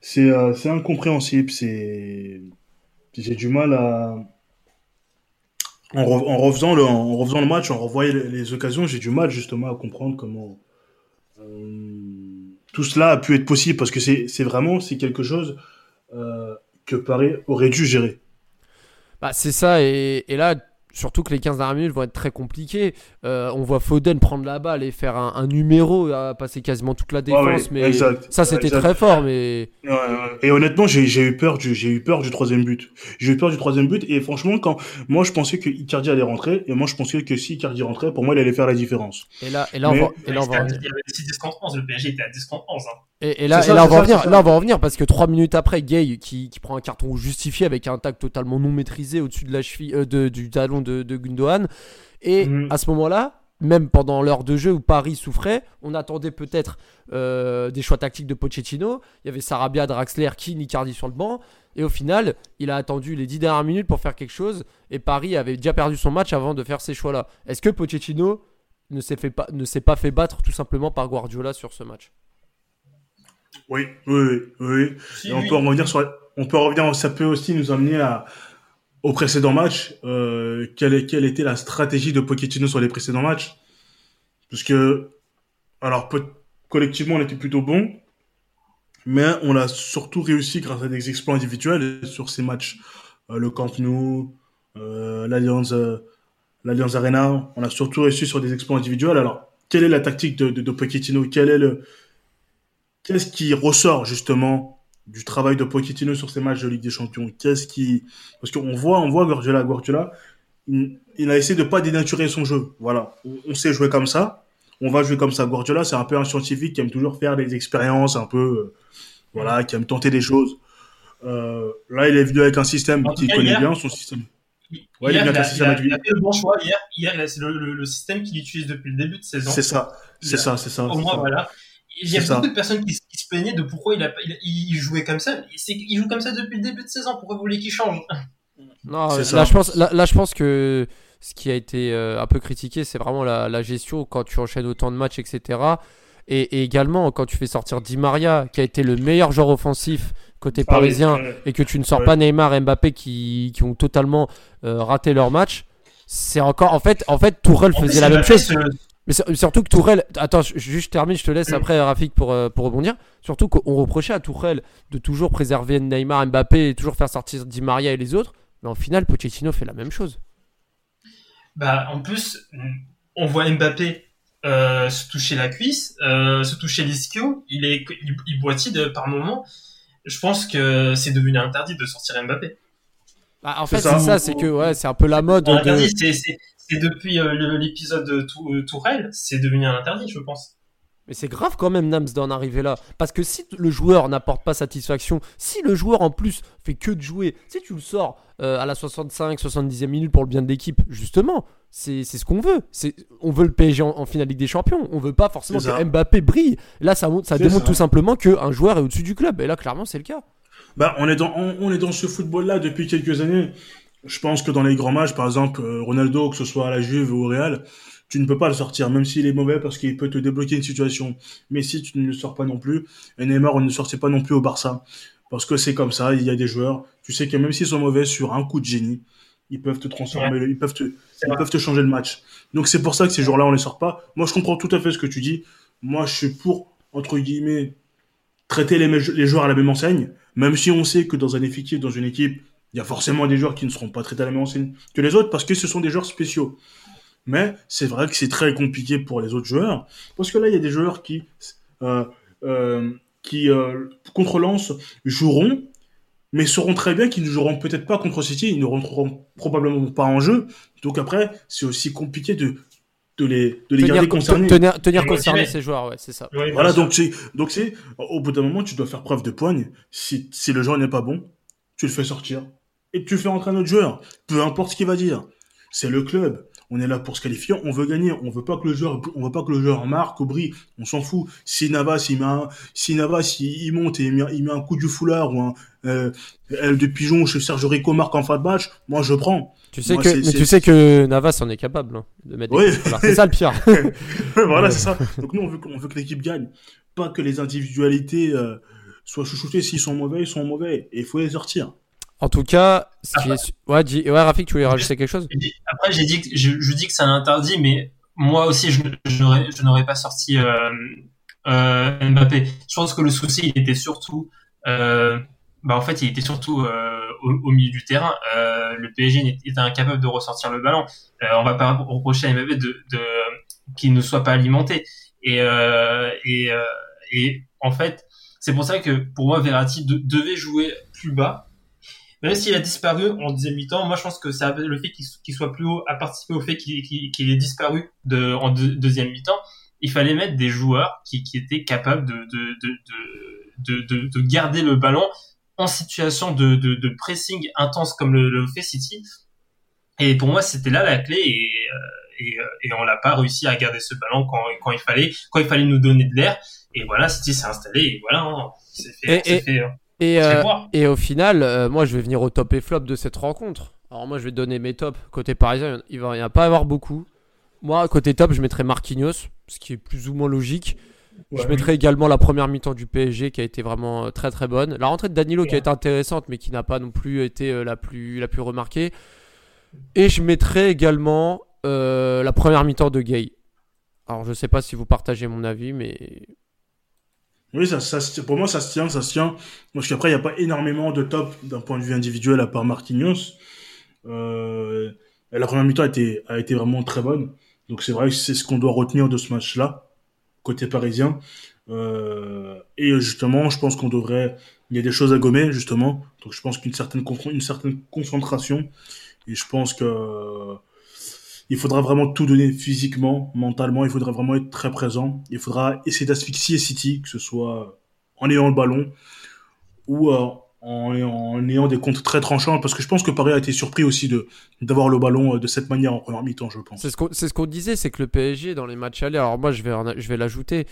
c'est, euh, incompréhensible, c'est, j'ai du mal à, en, re- en refaisant le, en refaisant le match, en revoyant les, les occasions, j'ai du mal justement à comprendre comment euh, tout cela a pu être possible, parce que c'est, c'est vraiment, c'est quelque chose euh, que Paris aurait dû gérer. Bah, c'est ça, et, et là, surtout que les 15 dernières minutes vont être très compliquées. Euh, on voit Foden prendre la balle et faire un, un numéro, à passer quasiment toute la défense, ouais, mais exact. ça c'était Exact. très fort, mais Ouais, ouais. Et honnêtement, j'ai j'ai eu peur du j'ai eu peur du troisième but. J'ai eu peur du troisième but et franchement, quand moi je pensais que Icardi allait rentrer et moi je pensais que si Icardi rentrait, pour moi il allait faire la différence. et là, et là, on va, et là, on C'était va à- revenir. Il y avait 6 10 contre 11. Le PSG était à 10 contre 11. hein. Et, et là, et on va ça, revenir. c'est ça. Là, on va en revenir parce que 3 minutes après, Gay qui, qui prend un carton justifié avec un tac totalement non maîtrisé au-dessus de la cheville, euh, de- du talon de, de Gundogan. Et Mhm. à ce moment-là, même pendant l'heure de jeu où Paris souffrait, on attendait peut-être euh, des choix tactiques de Pochettino. Il y avait Sarabia, Draxler, Keane, Icardi sur le banc. Et au final, il a attendu les 10 dernières minutes pour faire quelque chose. Et Paris avait déjà perdu son match avant de faire ces choix-là. Est-ce que Pochettino ne s'est fait pas, ne s'est pas fait battre tout simplement par Guardiola sur ce match? Oui, oui, oui. oui. Si, Et on peut en revenir sur on peut en revenir ça peut aussi nous amener à au précédent match euh, quelle, est- quelle était la stratégie de Pochettino sur les précédents matchs? Parce que alors collectivement on était plutôt bon mais on a surtout réussi grâce à des exploits individuels sur ces matchs Euh, le Camp Nou euh, l'Alliance euh, l'Alliance Arena on a surtout réussi sur des exploits individuels alors quelle est la tactique de, de, de Pochettino? Quel est le qu'est-ce qui ressort justement du travail de Pochettino sur ces matchs de Ligue des Champions? Qu'est-ce qui parce qu'on voit on voit Guardiola Guardiola il, il a essayé de pas dénaturer son jeu. Voilà, on, on sait jouer comme ça, on va jouer comme ça. Guardiola c'est un peu un scientifique qui aime toujours faire des expériences un peu euh, voilà, qui aime tenter des choses. Euh, là, il est venu avec un système qu'il connaît hier- bien, son système. Hier, Ouais, il a, il il fait le bon choix. Hier, hier c'est le, le- le système qu'il utilise depuis le début de saison. C'est ça, c'est ça, c'est ça. Pour c'est moi, ça. voilà. Il y a ça. beaucoup de personnes qui, se- qui se plaignaient de pourquoi il, a, il, il jouait comme ça. Qu'il joue comme ça depuis le début de saison. Pourquoi vous voulez qu'il change? Non, là, ça. je pense, là, là, je pense que ce qui a été euh, un peu critiqué, c'est vraiment la, la gestion quand tu enchaînes autant de matchs, etc. Et, et également quand tu fais sortir Di Maria, qui a été le meilleur joueur offensif côté Ah parisien, et que tu ne sors Ouais. pas Neymar et Mbappé qui, qui ont totalement euh, raté leur match. C'est encore, en fait, en fait, Tourelle En plus, faisait la il même chose. ce- Mais sur- surtout que Tourelle, attends, je- juste je termine, je te laisse Mm. après Rafik pour, euh, pour rebondir. Surtout qu'on reprochait à Tourelle de toujours préserver Neymar, Mbappé et toujours faire sortir Di Maria et les autres. Mais en final, Pochettino fait la même chose. Bah, en plus, on voit Mbappé euh, se toucher la cuisse, euh, se toucher l'ischio. Il est, il, il boitille par moment. Je pense que c'est devenu interdit de sortir Mbappé. Bah, en fait, c'est ça, c'est que ouais, c'est un peu la mode. Interdit, de... c'est depuis euh, l'épisode de euh, Tourelle, c'est devenu un interdit, je pense. Mais c'est grave quand même, Nams, d'en arriver là. Parce que si le joueur n'apporte pas satisfaction, si le joueur en plus fait que de jouer, si tu le sors euh, à la 65, 70e minute pour le bien de l'équipe, justement, c'est ce qu'on veut. On veut le PSG en, finale Ligue des Champions. On veut pas forcément que Mbappé brille. Là, ça, ça démontre tout simplement qu'un joueur est au-dessus du club. Et là, clairement, c'est le cas. Bah, on est dans, on, est dans ce football-là depuis quelques années. Je pense que dans les grands matchs, par exemple, euh, Ronaldo, que ce soit à la Juve ou au Real, tu ne peux pas le sortir, même s'il est mauvais parce qu'il peut te débloquer une situation. Mais si tu ne le sors pas non plus, et Neymar, on ne le sortait pas non plus au Barça. Parce que c'est comme ça, il y a des joueurs, tu sais que même s'ils sont mauvais sur un coup de génie, ils peuvent te transformer, ils, peuvent te, ils peuvent te changer le match. Donc c'est pour ça que ces joueurs-là, on les sort pas. Moi, je comprends tout à fait ce que tu dis. Moi, je suis pour, entre guillemets, traiter les, les joueurs à la même enseigne, même si on sait que dans un effectif, dans une équipe, il y a forcément des joueurs qui ne seront pas traités à la même enseigne que les autres parce que ce sont des joueurs spéciaux. Mais c'est vrai que c'est très compliqué pour les autres joueurs parce que là, il y a des joueurs qui, euh, euh, qui euh, contre Lens joueront, mais sauront très bien qu'ils ne joueront peut-être pas contre City, ils ne rentreront probablement pas en jeu. Donc après, c'est aussi compliqué de de les, de les garder concernés. Tenir, tenir concernés ces joueurs, ouais, c'est ça. voilà, donc c'est, donc c'est, au bout d'un moment, tu dois faire preuve de poigne. Si, si le joueur n'est pas bon, tu le fais sortir et tu fais rentrer un autre joueur. Peu importe ce qu'il va dire. C'est le club. On est là pour se qualifier. On veut gagner. On veut pas que le joueur, on veut pas que le joueur marque ou brille. On s'en fout. Si Navas, il met un, si Navas, il, monte et il met, il met, un coup du foulard ou un, euh, aile de pigeon chez Sergio Rico marque en fin de match, moi je prends. Tu sais que, mais tu sais que Navas en est capable hein, de mettre. Oui. C'est ça le pire. voilà, c'est ça. Donc nous on veut, on veut que l'équipe gagne, pas que les individualités euh, soient chouchoutées. S'ils sont mauvais, ils sont mauvais et il faut les sortir. En tout cas, ce qui est... ouais, dis... ouais, Rafik, tu voulais rajouter quelque chose Après, j'ai dit que je, dis que c'est un interdit, mais moi aussi, je, je n'aurais pas sorti euh, euh, Mbappé. Je pense que le souci, il était surtout, euh, bah en fait, il était surtout au, milieu du terrain. Le PSG était incapable de ressortir le ballon. On va pas reprocher à Mbappé de, de qu'il ne soit pas alimenté. Et et et en fait, c'est pour ça que pour moi, Verratti devait jouer plus bas même s'il a disparu en deuxième mi-temps, moi je pense que ça, le fait qu'il soit plus haut a participé au fait qu'il ait disparu de, en deuxième mi-temps. Il fallait mettre des joueurs qui, qui étaient capables de, de, de, de, garder le ballon en situation de, pressing intense comme le, le fait City. Et pour moi, c'était là la clé et, euh, et, euh, et on n'a pas réussi à garder ce ballon quand, quand il fallait quand il fallait nous donner de l'air. Et voilà, City s'est installé et voilà, hein, c'est fait. fait hein. Et, euh, et au final, euh, moi je vais venir au top et flop de cette rencontre. Alors moi je vais donner mes tops. Côté parisien, il va, y a pas avoir beaucoup. Moi, côté top, je mettrai Marquinhos, ce qui est plus ou moins logique. Je mettrai également la première mi-temps du PSG qui a été vraiment euh, très très bonne. La rentrée de Danilo qui a été intéressante mais qui n'a pas non plus été la, plus, la plus remarquée. Et je mettrai également la première mi-temps de Gay. Alors je sais pas si vous partagez mon avis mais oui, ça, ça, pour moi, ça se tient, ça se tient. Parce qu'après, il n'y a pas énormément de top d'un point de vue individuel à part Marquinhos. Euh, la première mi-temps a été, a été vraiment très bonne. Donc c'est vrai que c'est ce qu'on doit retenir de ce match-là, côté parisien. Euh, et justement, je pense qu'on devrait... Il y a des choses à gommer, justement. Donc je pense qu'une certaine, une certaine concentration. Et je pense que il faudra vraiment tout donner physiquement, mentalement. Il faudra vraiment être très présent. Il faudra essayer d'asphyxier City, que ce soit en ayant le ballon ou euh, en, ayant des comptes très tranchants. Parce que je pense que Paris a été surpris aussi de d'avoir le ballon euh, de cette manière en première mi-temps, je pense. C'est ce qu'on disait, c'est que le PSG dans les matchs allés. Alors moi, je vais l'ajouter.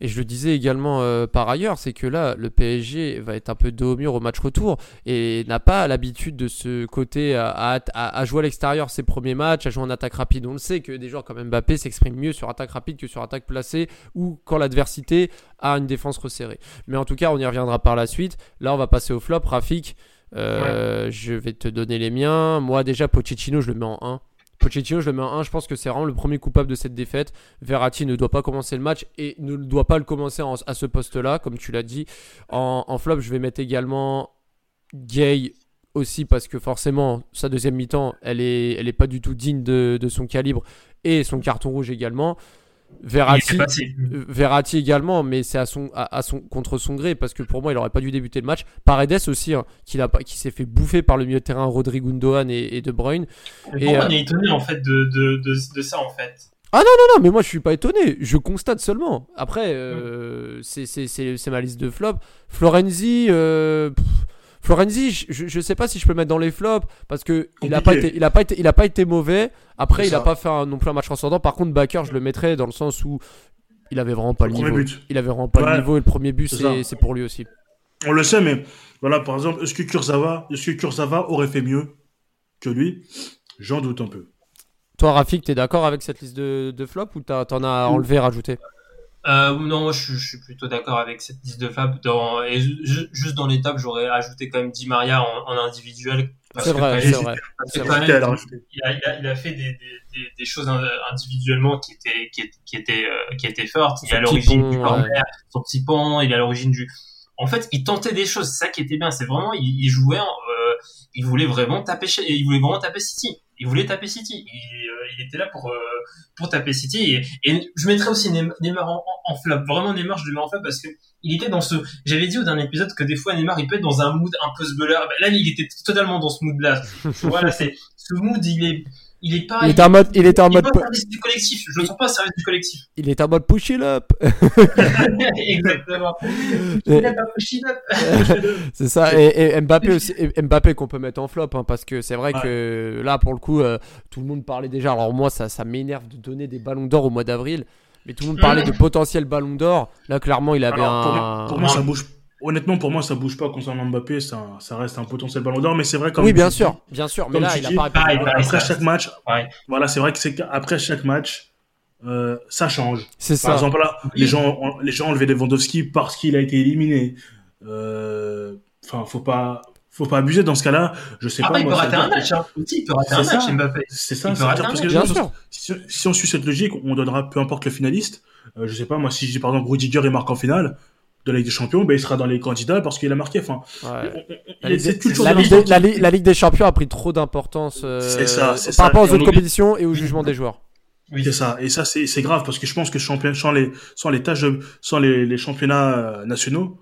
Et je le disais également euh, par ailleurs, c'est que là, le PSG va être un peu dos au mur au match retour et n'a pas l'habitude de ce côté à, jouer à l'extérieur ses premiers matchs, à jouer en attaque rapide. On le sait que des joueurs comme Mbappé s'expriment mieux sur attaque rapide que sur attaque placée ou quand l'adversité a une défense resserrée. Mais en tout cas, on y reviendra par la suite. Là, on va passer au flop. Rafik, euh, je vais te donner les miens. Moi, déjà, Pochettino, je le mets en 1. Pochettino, je le mets en 1. Je pense que c'est vraiment le premier coupable de cette défaite. Verratti ne doit pas commencer le match et ne doit pas le commencer à ce poste-là, comme tu l'as dit. En, flop, je vais mettre également Gay aussi parce que forcément, sa deuxième mi-temps, elle est, elle est pas du tout digne de, son calibre et son carton rouge également. Verratti, euh, également, mais c'est à son, à, à son, contre son gré, parce que pour moi, il aurait pas dû débuter le match. Paredes aussi, hein, qui, qui s'est fait bouffer par le milieu de terrain Rodrigo Gundogan et, et De Bruyne. Et, euh, on est étonné en fait de, de, de, de ça en fait Non, non, mais moi je suis pas étonné, je constate seulement. Après, euh, c'est- c'est c'est- c'est ma liste de flops. Florenzi, euh, pff, Florenzi, je- je sais pas si je peux le mettre dans les flops parce que il a pas Compliqué. été, il a pas été, il a pas été mauvais. Après, il a pas fait un- non plus un match transcendant. Par contre, Baker, je le mettrais dans le sens où il avait vraiment pas le, niveau. but. Il avait vraiment pas le niveau et le premier but, c'est pour lui aussi. On le sait, mais voilà, par exemple, est-ce que Kurzawa, est-ce que Kurzawa aurait fait mieux que lui? J'en doute un peu. Toi, Rafik, t'es d'accord avec cette liste de, de flops ou t'en as enlevé, rajouté? Euh, non, moi je, suis- je suis plutôt d'accord avec cette liste de Fab. Dans, et ju- ju- juste dans l'étape, j'aurais ajouté quand même Di Maria en, en individuel. parce C'est que vrai, quand c'est même- vrai. vrai. il a, il a, il a fait des, des, des, des choses in- individuellement qui étaient, qui étaient, qui étaient, euh, qui étaient fortes. Il est à l'origine du ouais. corner, son petit pont, il est à l'origine du. En fait, il tentait des choses. C'est ça qui était bien. C'est vraiment, il, il jouait, euh, il voulait vraiment taper, il voulait vraiment taper City. Il voulait taper City. Il, euh, était là pour euh, pour taper City. Et, je mettrais aussi Neymar en, en. Vraiment Neymar, je le mets en flop parce que il était dans ce. J'avais dit au dernier épisode que des fois Neymar il peut être dans un mood un peu sbelleur. Ben, là, il était totalement dans ce mood-là. voilà, c'est ce mood. Il est, il est pas. Il était en mode, il était en il est mode, pas au service du collectif. Je le sens pas au service du collectif. il était en mode push it up. Exactement. Et- Il a pas push it up. C'est ça, et, et Mbappé aussi, et Mbappé qu'on peut mettre en flop, hein, parce que c'est vrai Ouais. que là, pour le coup, euh, tout le monde parlait déjà. Alors moi, ça, ça m'énerve de donner des ballons d'or au mois d'avril, mais tout le monde parlait de potentiel ballon d'or. Là, clairement, il avait Alors, un. pour moi, ça bouge. Honnêtement, pour moi, ça bouge pas concernant Mbappé. Ça, ça reste un potentiel ballon d'or, mais c'est vrai comme oui, bien tu sûr, bien sûr, mais là, il a dis, pas répondu. pareil, pareil. Après ça, chaque match, Ouais. voilà, c'est vrai que c'est qu'après chaque match, euh, ça change. C'est Par ça. exemple, là, les gens, ont- les gens ont enlevé Lewandowski parce qu'il a été éliminé. Euh, Enfin, faut pas, faut pas abuser dans ce cas-là. Je sais Après, pas. il peut moi, rater un match. Hein. Aussi, il peut rater un match. Mbappé. C'est ça. Il peut ça dire un parce que gens- sûr. si, si on suit cette logique, on donnera peu importe le finaliste. Euh, je sais pas, moi, si je dis par exemple Rudiger il marque en finale de la Ligue des Champions, ben il sera dans les candidats parce qu'il a marqué. Enfin, Ouais. La Ligue, cette des, culture la de Ligue l'instant des- la Ligue- la Ligue des Champions a pris trop d'importance euh, par ça. rapport aux autres compétitions et au jugement des joueurs. Oui. C'est ça. Et ça, c'est c'est grave parce que je pense que champion, sans les, sans les tâches, de- sans les, les championnats euh, nationaux,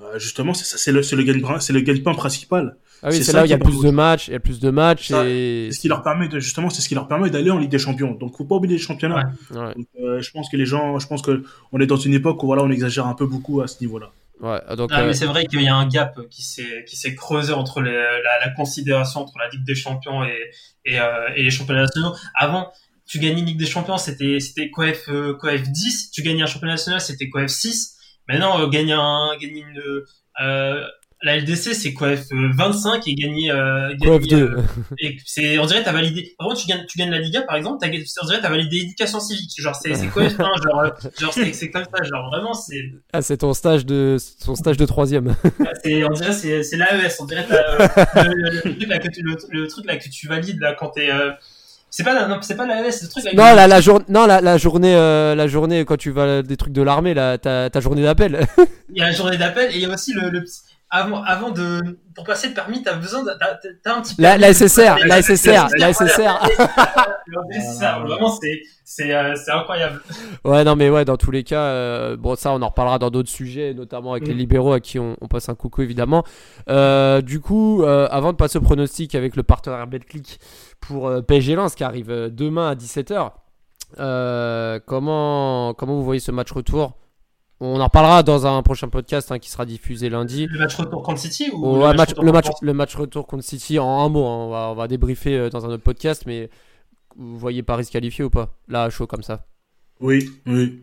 euh, justement, c'est ça, c'est le, c'est le gagne-pain, c'est le gagne-pain principal. Ah oui, C'est là où il y a plus de matchs, il y a plus de matchs Ça, et. C'est ce qui leur permet de, justement, c'est ce qui leur permet d'aller en Ligue des Champions. Donc, faut pas oublier les championnats. Ouais. Donc, euh, je pense que les gens, je pense que on est dans une époque où voilà, on exagère un peu beaucoup à ce niveau-là. Ouais, donc. Ah, euh, mais c'est vrai qu'il y a un gap qui s'est qui s'est creusé entre les- la, la considération entre la Ligue des Champions et et, euh, et les championnats nationaux. Avant, tu gagnais une Ligue des Champions, c'était c'était coef euh, coef 10. Tu gagnais un championnat national, c'était coef 6. Maintenant, euh, gagner un gagner une euh, la LDC, c'est coef euh, 25 et gagner euh, Coef gagner, 2. euh, et c'est on dirait t'as validé contre tu gagnes tu gagnes la Liga par exemple t'as on dirait t'as validé éducation civique genre c'est c'est coef 1 genre euh, genre c'est c'est comme ça genre vraiment c'est Ah, c'est ton stage de ton stage de troisième. c'est, on dirait c'est, c'est l'AES, on dirait t'as, euh, le, le, truc là que tu, le, le truc là que tu valides là quand t'es, euh, c'est pas la, non, c'est pas l'AES, c'est le truc non, la, la journée, non, la, la journée, euh, la journée quand tu vas des trucs de l'armée, là, ta, ta journée d'appel. Il y a la journée d'appel et il y a aussi le, avant, avant de, pour passer le permis, t'as besoin, de- t'as, un petit La, permis. la SSR, la SSR, la SSR. C'est ça, vraiment c'est, c'est, euh, c'est incroyable. Ouais, non, mais ouais, dans tous les cas, euh, bon, ça, on en reparlera dans d'autres sujets, notamment avec les Mm. libéraux à qui on, on passe un coucou évidemment. Euh, du coup, euh, avant de passer au pronostic avec le partenaire BetClick pour euh, PSG Lens qui arrive demain à 17h, euh, comment, comment vous voyez ce match retour On en reparlera dans un prochain podcast hein, qui sera diffusé lundi. Le match retour contre City ou Oh, ouais, match- le, match, le match retour contre City en un mot, hein, on, va, on va débriefer euh, dans un autre podcast, mais vous voyez Paris se qualifier ou pas? Là, à chaud comme ça. Oui, oui.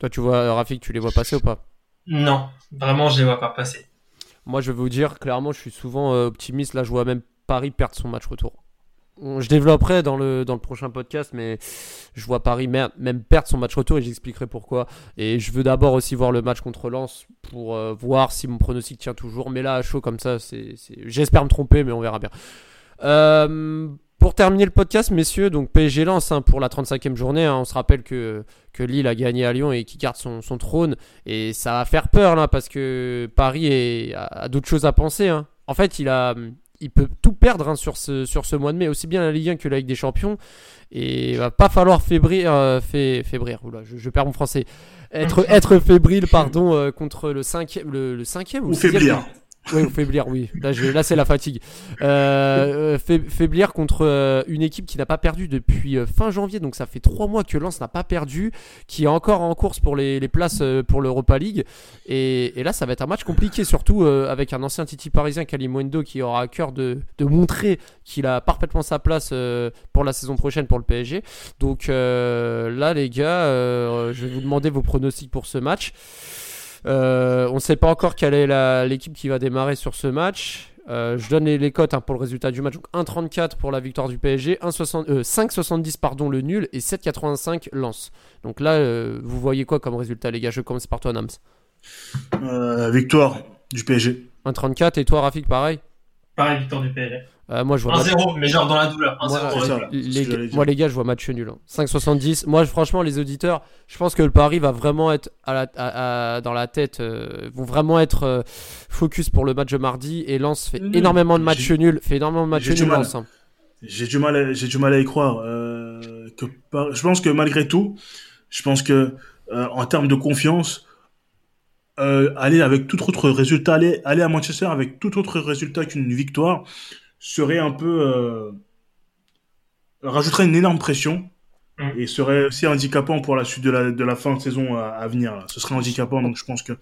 Toi, tu vois, Rafik, tu les vois passer ou pas? Non, vraiment, je les vois pas passer. Moi, je vais vous dire, clairement, je suis souvent euh, optimiste. Là, je vois même Paris perdre son match retour. Je développerai dans le, dans le prochain podcast, mais je vois Paris même perdre son match retour et j'expliquerai pourquoi. Et je veux d'abord aussi voir le match contre Lens pour euh, voir si mon pronostic tient toujours. Mais là, à chaud comme ça, c'est, j'espère me tromper, mais on verra bien. Euh, pour terminer le podcast, messieurs, donc PSG Lens hein, pour la 35e journée. hein, on se rappelle que, que Lille a gagné à Lyon et qui garde son, son trône. Et ça va faire peur là parce que Paris a d'autres choses à penser. hein. En fait, il a, il peut tout perdre hein, sur, ce, sur ce mois de mai, aussi bien la Ligue 1 que la Ligue des Champions. Et il va pas falloir fébrile, euh, oula, je, je perds mon français. Être, être fébrile, pardon, euh, contre le cinquième, le, le cinquième ou, Ou faiblir. Oui, ou faiblir, oui. Là, c'est la fatigue. Euh, euh, faib- faiblir contre euh, une équipe qui n'a pas perdu depuis euh, fin janvier, donc ça fait trois mois que Lens n'a pas perdu, qui est encore en course pour les, places pour l'Europa League. Et, là, ça va être un match compliqué, surtout avec un ancien Titi parisien, Kalimundo, qui aura à cœur de, montrer qu'il a parfaitement sa place pour la saison prochaine pour le PSG. Donc là, les gars, je vais vous demander vos pronostics pour ce match. Euh, on ne sait pas encore quelle est l'équipe qui va démarrer sur ce match. Euh, je donne les, les cotes hein, pour le résultat du match. Donc 1,34 pour la victoire du PSG, 1,60 euh, 5,70 pardon le nul et 7,85 lance. Donc là, euh, vous voyez quoi comme résultat, les gars? Je commence par toi, Nams. Euh, victoire du PSG. 1,34 et toi, Rafik, pareil? Pareil, victoire du PSG. Euh, Moi, je vois match- 1-0, mais genre dans la douleur. 1-0. Moi, les- moi, gars, je vois match nul. hein. 5,70. Moi, franchement, les auditeurs, je pense que le pari va vraiment être à la- à- à- dans la tête, euh, vont vraiment être euh, focus pour le match de mardi. Et Lens fait énormément de matchs nuls. Fait énormément de matchs j'ai du nuls, mal. Lens. hein. J'ai du mal, à, j'ai du mal à y croire. Euh, que par- je pense que malgré tout, je pense que euh, en termes de confiance, euh, aller avec tout autre résultat, aller, aller à Manchester avec tout autre résultat qu'une victoire serait un peu euh, rajouterait une énorme pression Mm. et serait aussi handicapant pour la suite de la, de la fin de saison à, à venir. Là. Ce serait handicapant, donc je pense que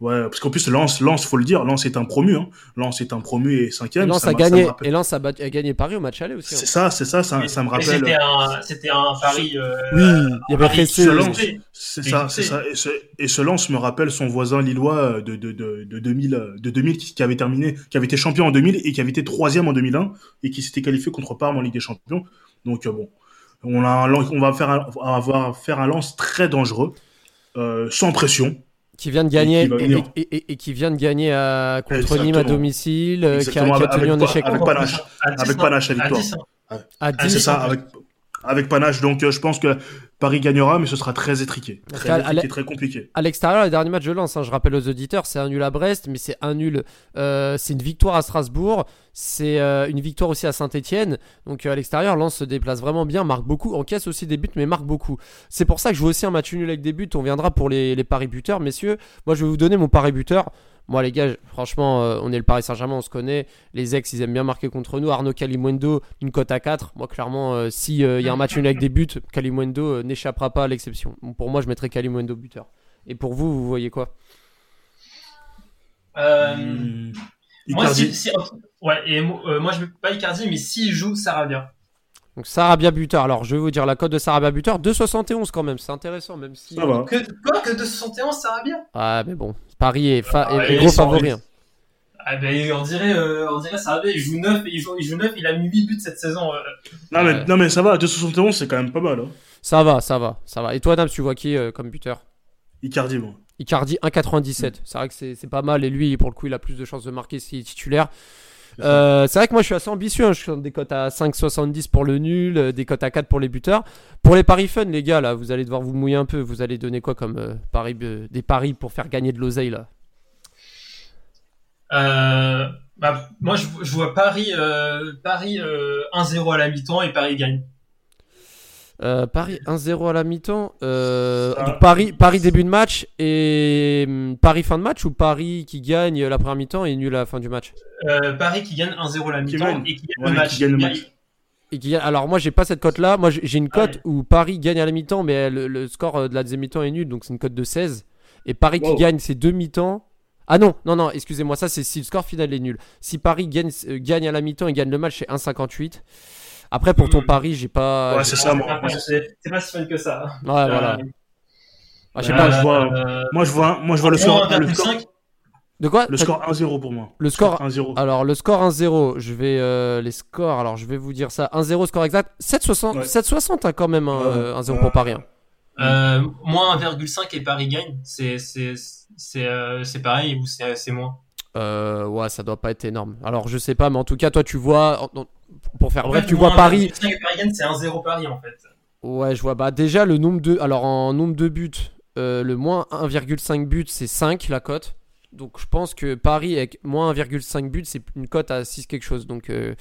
ouais, parce qu'en plus Lens, Lens, faut le dire, Lens est un promu, hein. Lens est un promu et Et cinquième. Lens ça a gagné. rappelle- Et Lens a, a gagné Paris au match aller aussi. hein. C'est ça, c'est ça, ça, ça me rappelle. C'était un, c'était un pari. euh, Oui, il y avait Lens, c'est Et ça, c'est ça. Et ce, et ce Lens me rappelle son voisin lillois euh, de, de, de, de 2000, euh, de 2000 qui, qui avait terminé, qui avait été champion en 2000 et qui avait été troisième en 2001 et qui s'était qualifié contre Parme en Ligue des Champions. Donc euh, bon, on, a un, Lens- on va faire un, va faire un lance très dangereux, euh, sans pression. Qui vient de gagner qui va et, venir. et- et- et qui vient de gagner à, contre Exactement. Nîmes à domicile, euh, qui a, Exactement, qui a avec- tenu en avec- échec avec panache. À 10, Avec panache à victoire. 10, à 10. c'est ça, avec panache. Donc euh, je pense que Paris gagnera, mais ce sera très étriqué, très, À- étriqué, très compliqué. À l'extérieur, le dernier match de Lens, hein, je rappelle aux auditeurs, c'est un nul à Brest, mais c'est un nul. euh, c'est une victoire à Strasbourg, c'est euh, une victoire aussi à Saint-Etienne. Donc euh, à l'extérieur, Lens se déplace vraiment bien, marque beaucoup, encaisse aussi des buts, mais marque beaucoup. C'est pour ça que je joue aussi un match nul avec des buts. On viendra pour les, les paris buteurs, messieurs. Moi, je vais vous donner mon pari buteur. Moi, les gars, franchement, euh, on est le Paris Saint-Germain, on se connaît. Les ex, ils aiment bien marquer contre nous. Arnaud Calimundo, une cote à 4. Moi, clairement, euh, si il y a un match nul avec des buts, Calimundo euh, n'échappera pas à l'exception. Bon, pour moi, je mettrais Calimundo buteur. Et pour vous, vous voyez quoi? Euh, Mmh. moi, Icardi. si, si- ouais, et mo- euh, moi, je veux pas Icardi, mais s'il joue, Sarabia. Donc Sarabia buteur. Alors, je vais vous dire la cote de Sarabia buteur 2,71 quand même. C'est intéressant, même si. Ça va. Que, quoi, que 271, Sarabia? Ah, mais bon, Paris est, fa- Ah, est- gros favori. hein. Ah ben, on dirait, euh, on dirait Sarabia, il joue 9, il joue, il joue 9, il a mis 8 buts cette saison. euh. Non, mais, non mais ça va, 271 c'est quand même pas mal. Hein. Ça va, ça va, ça va. Et toi, Nams, tu vois qui euh, comme buteur? Icardi, bon. Icardi 1,97. C'est vrai que c'est c'est pas mal. Et lui, pour le coup, il a plus de chances de marquer s'il est titulaire. C'est. Euh, c'est vrai que moi je suis assez ambitieux, hein. je suis des cotes à 5,70 pour le nul, euh, des cotes à 4 pour les buteurs. Pour les paris fun, les gars, là, vous allez devoir vous mouiller un peu. Vous allez donner quoi comme euh, paris, euh, des paris pour faire gagner de l'oseille là? Euh, bah, moi, je, je vois Paris, euh, Paris euh, 1-0 à la mi-temps et Paris gagne. Euh, Paris 1-0 à la mi-temps. Euh, donc Paris, Paris début de match et hum, Paris fin de match ou Paris qui gagne la première mi-temps et nul à la fin du match? Euh, Paris qui gagne 1-0 à la mi-temps gagne. et qui gagne Ouais, le match. qui gagne le Il match. et qui gagne- Alors moi j'ai pas cette cote là. Moi j'ai j'ai une Ah cote où Paris gagne à la mi-temps mais le, le score euh, de la deuxième mi-temps est nul donc c'est une cote de 16. Et Paris qui gagne c'est deux mi-temps. Ah non, non, non, excusez-moi, ça c'est si le score final est nul. Si Paris gagne, euh, gagne à la mi-temps et gagne le match, c'est 1,58. Après, pour ton Hmm. pari, j'ai pas. Ouais, c'est ça, moi. C'est pas si fun que ça. Ouais, voilà. Euh, Ah, je sais Euh, pas. je vois- euh, Moi, je vois, moi, je vois le score, le 1,5. score, De quoi? Le score 1-0 pour moi. Le score- 1-0. Alors, le score 1-0, je vais. euh, les scores, alors je vais vous dire ça. 1-0, score exact. 7,60 Ouais. 7,60 hein, quand même, hein, Ouais. euh, 1-0 pour Paris. hein. Euh, moins 1,5 et Paris gagne, c'est c'est c'est euh, c'est pareil ou c'est c'est moins? Euh, ouais, ça doit pas être énorme. Alors, je sais pas, mais en tout cas, toi, tu vois. Pour faire En bref, fait, tu vois Paris. 1,5 et Paris gagne, c'est 1-0 Paris en fait. Ouais, je vois. Bah, déjà, le nombre de. Alors, en nombre de buts, euh, le moins 1,5 buts, c'est 5 la cote. Donc je pense que Paris avec moins 1,5 but, c'est une cote à 6 quelque chose. Donc euh,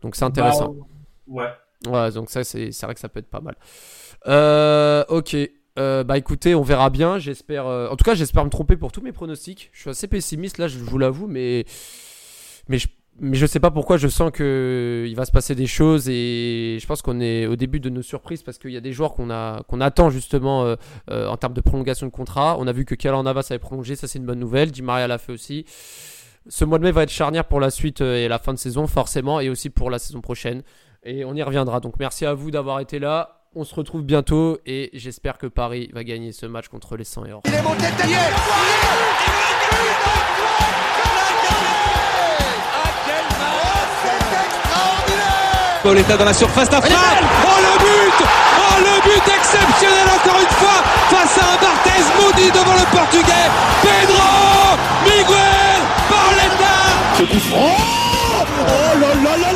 donc c'est intéressant. Bah, ouais. Ouais, donc ça c'est c'est vrai que ça peut être pas mal. Ok. Euh, bah écoutez, on verra bien. J'espère. euh, En tout cas, j'espère me tromper pour tous mes pronostics. Je suis assez pessimiste là, je vous l'avoue, mais mais je mais je sais pas pourquoi. Je sens que il va se passer des choses et je pense qu'on est au début de nos surprises parce qu'il y a des joueurs qu'on a qu'on attend justement euh, euh, en termes de prolongation de contrat. On a vu que Keylor Navas avait prolongé, ça c'est une bonne nouvelle. Di Maria l'a fait aussi. Ce mois de mai va être charnière pour la suite euh, et la fin de saison forcément et aussi pour la saison prochaine. Et on y reviendra. Donc merci à vous d'avoir été là. On se retrouve bientôt et j'espère que Paris va gagner ce match contre les 100 et Il est monté Pauletta dans la surface, la frappe Oh le but Oh le but exceptionnel encore une fois face à un Barthez maudit devant le portugais Pedro Miguel Pauletta Ce coup Oh là là là